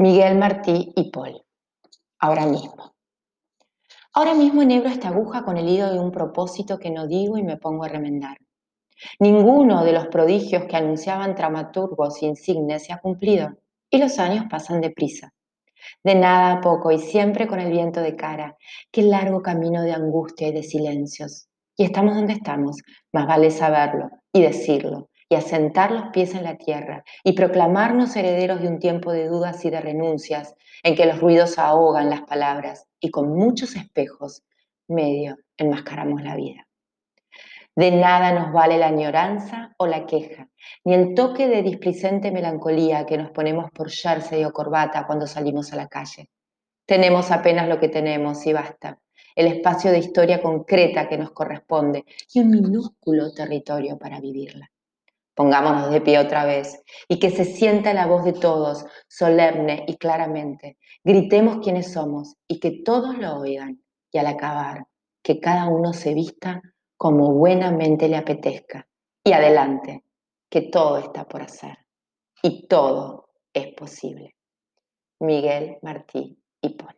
Miguel Martí y Paul. Ahora mismo. Ahora mismo enhebro esta aguja con el hilo de un propósito que no digo y me pongo a remendar. Ninguno de los prodigios que anunciaban dramaturgos insignes se ha cumplido y los años pasan deprisa. De nada a poco y siempre con el viento de cara. Qué largo camino de angustia y de silencios. Y estamos donde estamos, más vale saberlo y decirlo, y asentar los pies en la tierra y proclamarnos herederos de un tiempo de dudas y de renuncias en que los ruidos ahogan las palabras y con muchos espejos medio enmascaramos la vida. De nada nos vale la añoranza o la queja, ni el toque de displicente melancolía que nos ponemos por jersey o corbata cuando salimos a la calle. Tenemos apenas lo que tenemos y basta, el espacio de historia concreta que nos corresponde y un minúsculo territorio para vivirla. Pongámonos de pie otra vez y que se sienta la voz de todos, solemne y claramente. Gritemos quiénes somos y que todos lo oigan. Y al acabar, que cada uno se vista como buenamente le apetezca. Y adelante, que todo está por hacer. Y todo es posible. Miguel Martí y Paul.